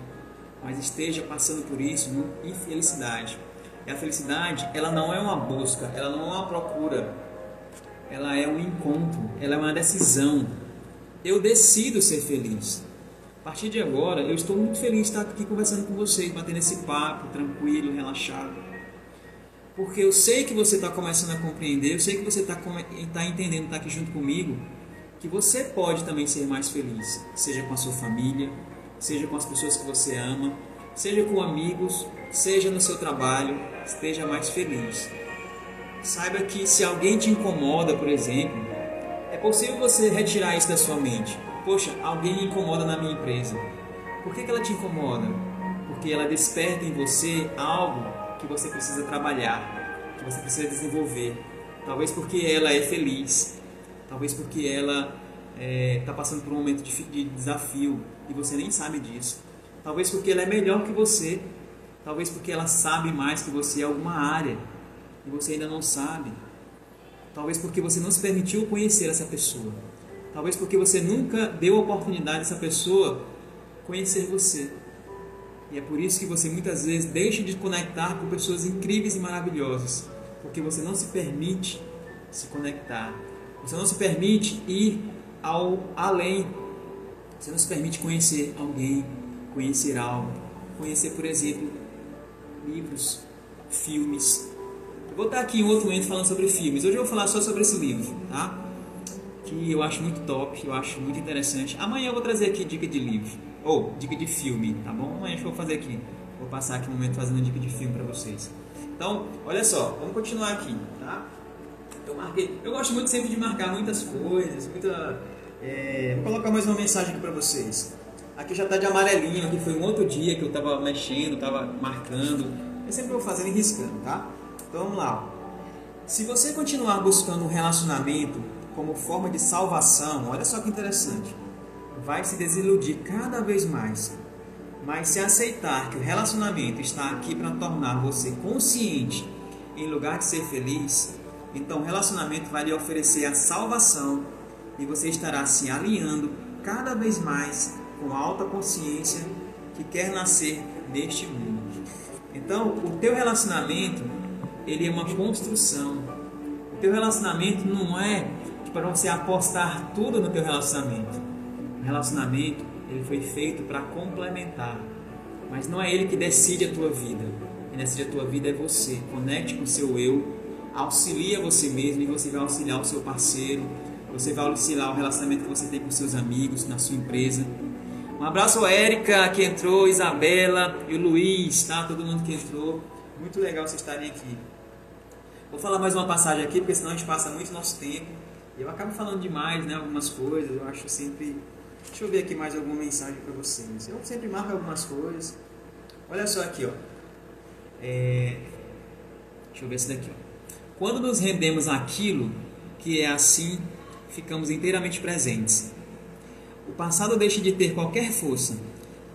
Mas esteja passando por isso com infelicidade e a felicidade, ela não é uma busca, ela não é uma procura. Ela é um encontro, ela é uma decisão. Eu decido ser feliz. A partir de agora, eu estou muito feliz de estar aqui conversando com vocês, batendo esse papo tranquilo, relaxado. Porque eu sei que você está começando a compreender, eu sei que você está tá entendendo, está aqui junto comigo, que você pode também ser mais feliz, seja com a sua família, seja com as pessoas que você ama, seja com amigos, seja no seu trabalho, esteja mais feliz. Saiba que se alguém te incomoda, por exemplo, é possível você retirar isso da sua mente. Poxa, alguém me incomoda na minha empresa. Por que, que ela te incomoda? Porque ela desperta em você algo que você precisa trabalhar, que você precisa desenvolver. Talvez porque ela é feliz, talvez porque ela está é, tá passando por um momento de, de desafio e você nem sabe disso. Talvez porque ela é melhor que você Talvez porque ela sabe mais que você em alguma área e você ainda não sabe. Talvez porque você não se permitiu conhecer essa pessoa. Talvez porque você nunca deu a oportunidade dessa pessoa conhecer você. E é por isso que você muitas vezes deixa de conectar com pessoas incríveis e maravilhosas, porque você não se permite se conectar. Você não se permite ir ao além. Você não se permite conhecer alguém, conhecer algo. Conhecer, por exemplo, livros, filmes. Eu vou estar aqui em outro momento falando sobre filmes. Hoje eu vou falar só sobre esse livro, tá? Que eu acho muito top, eu acho muito interessante. Amanhã eu vou trazer aqui dica de livro, ou dica de filme, tá bom? Amanhã eu vou fazer aqui. Vou passar aqui um momento fazendo dica de filme para vocês. Então, olha só, vamos continuar aqui, tá? Eu marquei. Eu gosto muito sempre de marcar muitas coisas, muita. É, vou colocar mais uma mensagem aqui para vocês. Aqui já está de amarelinho, aqui foi um outro dia que eu estava mexendo, estava marcando. Eu sempre vou fazendo e riscando, tá? Então vamos lá. Se você continuar buscando um relacionamento como forma de salvação, olha só que interessante, vai se desiludir cada vez mais. Mas se aceitar que o relacionamento está aqui para tornar você consciente em lugar de ser feliz, então o relacionamento vai lhe oferecer a salvação e você estará se alinhando cada vez mais com a alta consciência que quer nascer neste mundo. Então, o teu relacionamento, ele é uma construção. O teu relacionamento não é para você apostar tudo no teu relacionamento. O relacionamento, ele foi feito para complementar. Mas não é ele que decide a tua vida. Quem decide a tua vida é você. Conecte com o seu eu, auxilia você mesmo e você vai auxiliar o seu parceiro, você vai auxiliar o relacionamento que você tem com seus amigos, na sua empresa. Um abraço a Érica que entrou, Isabela e o Luiz, tá? Todo mundo que entrou. Muito legal vocês estarem aqui. Vou falar mais uma passagem aqui, porque senão a gente passa muito nosso tempo. E eu acabo falando demais, né? Algumas coisas. Eu acho sempre. Deixa eu ver aqui mais alguma mensagem para vocês. Eu sempre marco algumas coisas. Olha só aqui, ó. É... Deixa eu ver esse daqui, ó. Quando nos rendemos àquilo que é assim, ficamos inteiramente presentes o passado deixa de ter qualquer força.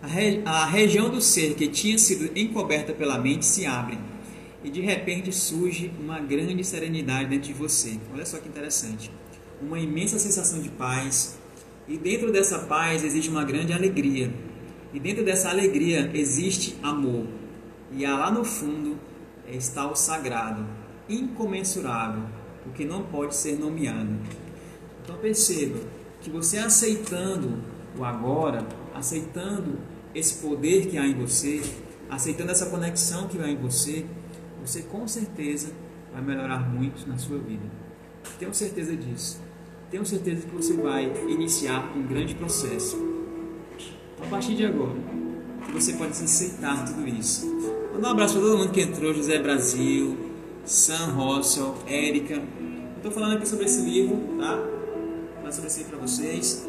A, re... a região do ser que tinha sido encoberta pela mente se abre e de repente surge uma grande serenidade dentro de você. Olha só que interessante. Uma imensa sensação de paz. E dentro dessa paz existe uma grande alegria. E dentro dessa alegria existe amor. E lá no fundo está o sagrado, incomensurável, o que não pode ser nomeado. Então perceba, que você aceitando o agora, aceitando esse poder que há em você, aceitando essa conexão que há em você, você com certeza vai melhorar muito na sua vida. Tenho certeza disso. Tenho certeza que você vai iniciar um grande processo. Então, a partir de agora, você pode aceitar tudo isso. Manda um abraço para todo mundo que entrou: José Brasil, Sam Rossel, Érica. Estou falando aqui sobre esse livro, tá? Sobre isso para vocês.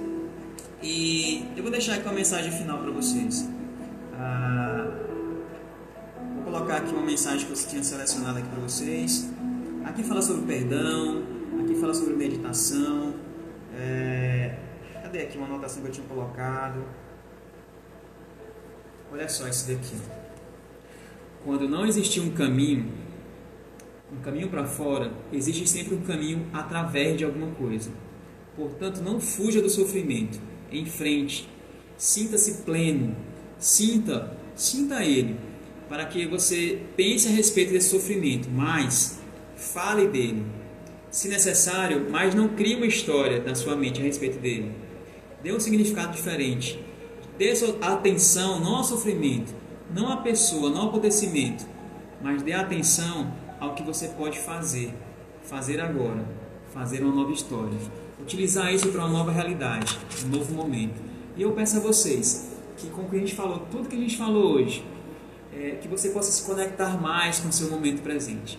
E eu vou deixar aqui uma mensagem final para vocês. Ah, vou colocar aqui uma mensagem que eu tinha selecionado aqui para vocês. Aqui fala sobre perdão, aqui fala sobre meditação. É, cadê aqui uma anotação que eu tinha colocado? Olha só esse daqui. Quando não existia um caminho, um caminho para fora, existe sempre um caminho através de alguma coisa. Portanto, não fuja do sofrimento. Em frente. Sinta-se pleno. Sinta, sinta ele, para que você pense a respeito desse sofrimento, mas fale dele. Se necessário, mas não crie uma história na sua mente a respeito dele. Dê um significado diferente. Dê atenção não ao sofrimento, não à pessoa, não ao acontecimento, mas dê atenção ao que você pode fazer, fazer agora, fazer uma nova história utilizar isso para uma nova realidade, um novo momento. E eu peço a vocês que com o que a gente falou, tudo que a gente falou hoje, é, que você possa se conectar mais com o seu momento presente.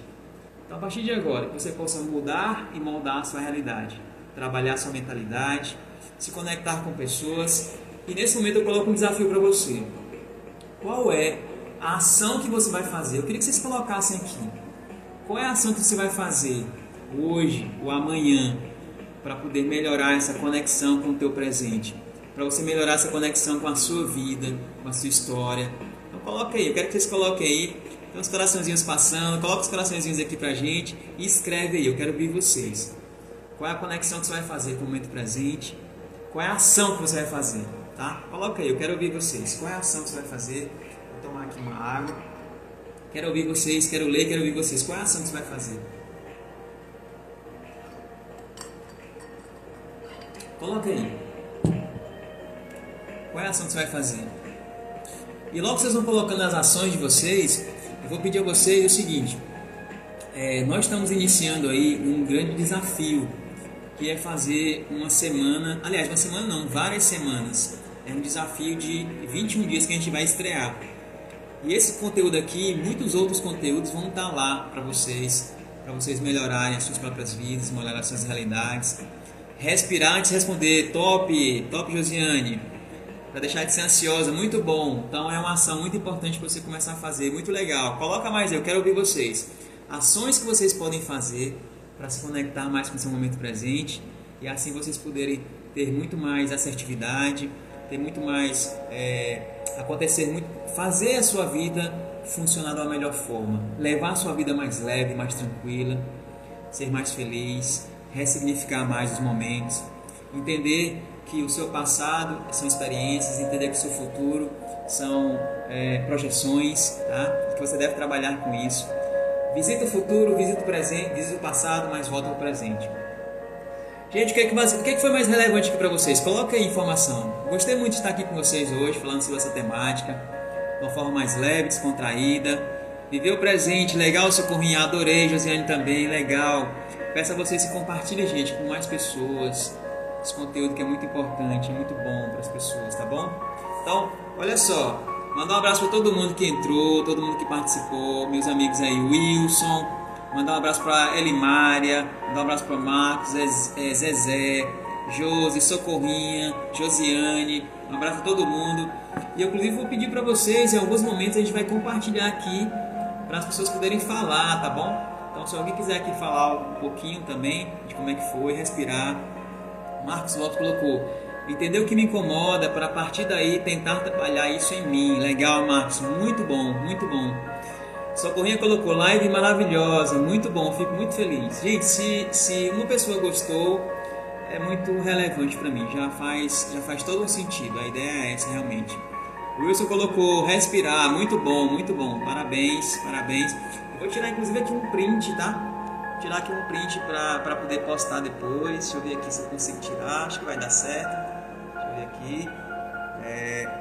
Então, a partir de agora, que você possa mudar e moldar a sua realidade, trabalhar a sua mentalidade, se conectar com pessoas. E nesse momento eu coloco um desafio para você. Qual é a ação que você vai fazer? Eu queria que vocês colocassem aqui. Qual é a ação que você vai fazer hoje ou amanhã para poder melhorar essa conexão com o teu presente, para você melhorar essa conexão com a sua vida, com a sua história. Então coloca aí, eu quero que vocês coloquem aí, tem uns coraçõezinhos passando, coloca os coraçõezinhos aqui pra gente e escreve aí, eu quero ver vocês. Qual é a conexão que você vai fazer com o momento presente? Qual é a ação que você vai fazer? Tá? Coloca aí, eu quero ouvir vocês. Qual é a ação que você vai fazer? Vou tomar aqui uma água. Quero ouvir vocês, quero ler, quero ouvir vocês. Qual é a ação que você vai fazer? Coloca aí. Qual é a ação que você vai fazer? E logo vocês vão colocando as ações de vocês, eu vou pedir a vocês o seguinte: é, nós estamos iniciando aí um grande desafio, que é fazer uma semana, aliás, uma semana não, várias semanas. É um desafio de 21 dias que a gente vai estrear. E esse conteúdo aqui, muitos outros conteúdos vão estar lá para vocês para vocês melhorarem as suas próprias vidas, melhorar as suas realidades. Respirar antes de responder, top, top Josiane. Para deixar de ser ansiosa, muito bom. Então é uma ação muito importante para você começar a fazer, muito legal. Coloca mais, eu quero ouvir vocês. Ações que vocês podem fazer para se conectar mais com seu momento presente e assim vocês poderem ter muito mais assertividade, ter muito mais é, acontecer muito, fazer a sua vida funcionar da melhor forma, levar a sua vida mais leve, mais tranquila, ser mais feliz, ressignificar mais os momentos, entender que o seu passado são experiências, entender que o seu futuro são é, projeções, tá? que você deve trabalhar com isso. Visita o futuro, visita o presente, visita o passado, mas volta ao presente. Gente, o que, é que, o que, é que foi mais relevante aqui para vocês? Coloca aí informação. Gostei muito de estar aqui com vocês hoje, falando sobre essa temática, de uma forma mais leve, descontraída. Viver o presente, legal, Socorrinha, adorei, Josiane também, legal. Peço a vocês que compartilhem, gente, com mais pessoas. Esse conteúdo que é muito importante, muito bom para as pessoas, tá bom? Então, olha só, mandar um abraço para todo mundo que entrou, todo mundo que participou, meus amigos aí, Wilson, Mandar um abraço para Elimária, mandar um abraço para Marcos, é, Zezé, Josi, Socorrinha, Josiane, um abraço a todo mundo. E eu, inclusive, vou pedir para vocês, em alguns momentos a gente vai compartilhar aqui para as pessoas poderem falar, tá bom? Se alguém quiser aqui falar um pouquinho também de como é que foi, respirar. Marcos Lopes colocou: entender o que me incomoda para a partir daí tentar trabalhar isso em mim. Legal, Marcos, muito bom, muito bom. Socorrinha colocou live maravilhosa, muito bom, fico muito feliz. Gente, se, se uma pessoa gostou, é muito relevante para mim, já faz, já faz todo um sentido, a ideia é essa realmente. Wilson colocou respirar, muito bom, muito bom, parabéns, parabéns. Vou tirar inclusive aqui um print, tá? Vou tirar aqui um print para poder postar depois. Deixa eu ver aqui se eu consigo tirar, acho que vai dar certo. Deixa eu ver aqui. É...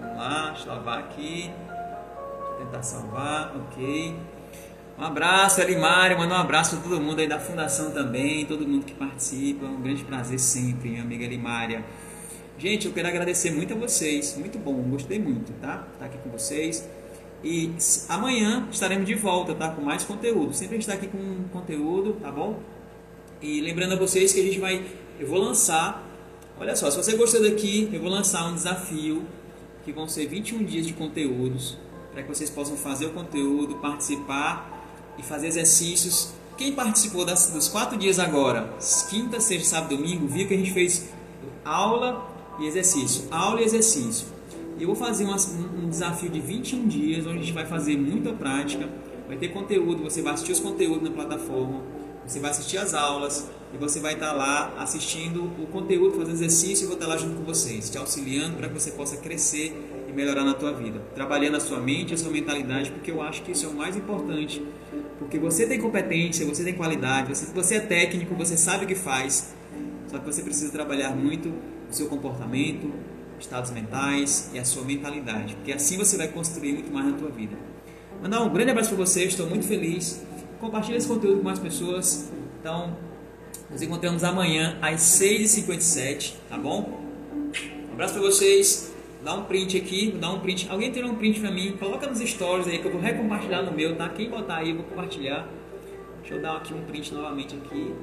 Vamos lá, salvar aqui tentar salvar, ok. Um abraço, Elimário, manda um abraço para todo mundo aí da Fundação também, todo mundo que participa, um grande prazer sempre, minha amiga Elimária. Gente, eu quero agradecer muito a vocês, muito bom, gostei muito, tá? Estar tá aqui com vocês. E amanhã estaremos de volta, tá? Com mais conteúdo. Sempre a gente está aqui com conteúdo, tá bom? E lembrando a vocês que a gente vai, eu vou lançar, olha só, se você gostou daqui, eu vou lançar um desafio que vão ser 21 dias de conteúdos para que vocês possam fazer o conteúdo, participar e fazer exercícios. Quem participou das, dos quatro dias agora, quinta, sexta, sábado, domingo, viu que a gente fez aula e exercício, aula e exercício. Eu vou fazer um, desafio de 21 dias, onde a gente vai fazer muita prática, vai ter conteúdo, você vai assistir os conteúdos na plataforma, você vai assistir as aulas e você vai estar lá assistindo o conteúdo, fazendo exercício e vou estar lá junto com vocês, te auxiliando para que você possa crescer e melhorar na tua vida, trabalhando a sua mente, a sua mentalidade, porque eu acho que isso é o mais importante. Porque você tem competência, você tem qualidade, você, você é técnico, você sabe o que faz, só que você precisa trabalhar muito seu comportamento, estados mentais e a sua mentalidade, porque assim você vai construir muito mais na tua vida. Mandar um grande abraço para você, estou muito feliz. Compartilhe esse conteúdo com mais pessoas. Então, nos encontramos amanhã às 6h57, tá bom? Um abraço para vocês dá um print aqui, dá um print. Alguém tirou um print pra mim, coloca nos stories aí que eu vou recompartilhar no meu, tá? Quem botar aí, eu vou compartilhar. Deixa eu dar aqui um print novamente aqui.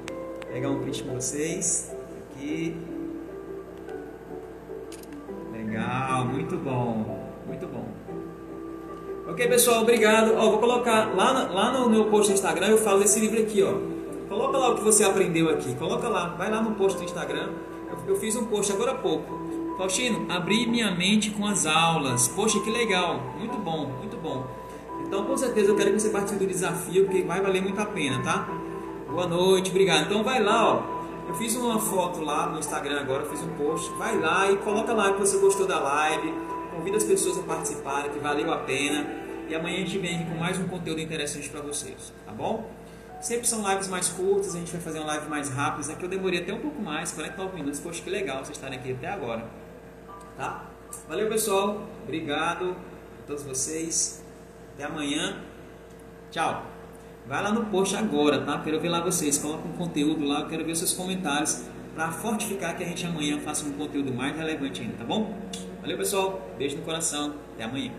Pegar um print com vocês. Aqui. Legal, muito bom. Muito bom. Ok, pessoal, obrigado. Ó, vou colocar lá, lá no meu post do Instagram, eu falo desse livro aqui, ó. Coloca lá o que você aprendeu aqui. Coloca lá, vai lá no post do Instagram. Eu, eu fiz um post agora há pouco Faustino, abri minha mente com as aulas. Poxa, que legal. Muito bom, muito bom. Então, com certeza, eu quero que você participe do desafio, porque vai valer muito a pena, tá? Boa noite, obrigado. Então, vai lá, ó. Eu fiz uma foto lá no Instagram agora, fiz um post. Vai lá e coloca lá que você gostou da live. Convida as pessoas a participarem, que valeu a pena. E amanhã a gente vem com mais um conteúdo interessante para vocês, tá bom? Sempre são lives mais curtas, a gente vai fazer uma live mais rápida. Aqui eu demorei até um pouco mais, 49 minutos. Poxa, que legal vocês estarem aqui até agora. Tá? Valeu, pessoal. Obrigado a todos vocês. Até amanhã. Tchau. Vai lá no post agora, tá? Quero ver lá vocês. Coloca um conteúdo lá. Eu quero ver seus comentários para fortificar que a gente amanhã faça um conteúdo mais relevante ainda, tá bom? Valeu, pessoal. Beijo no coração. Até amanhã.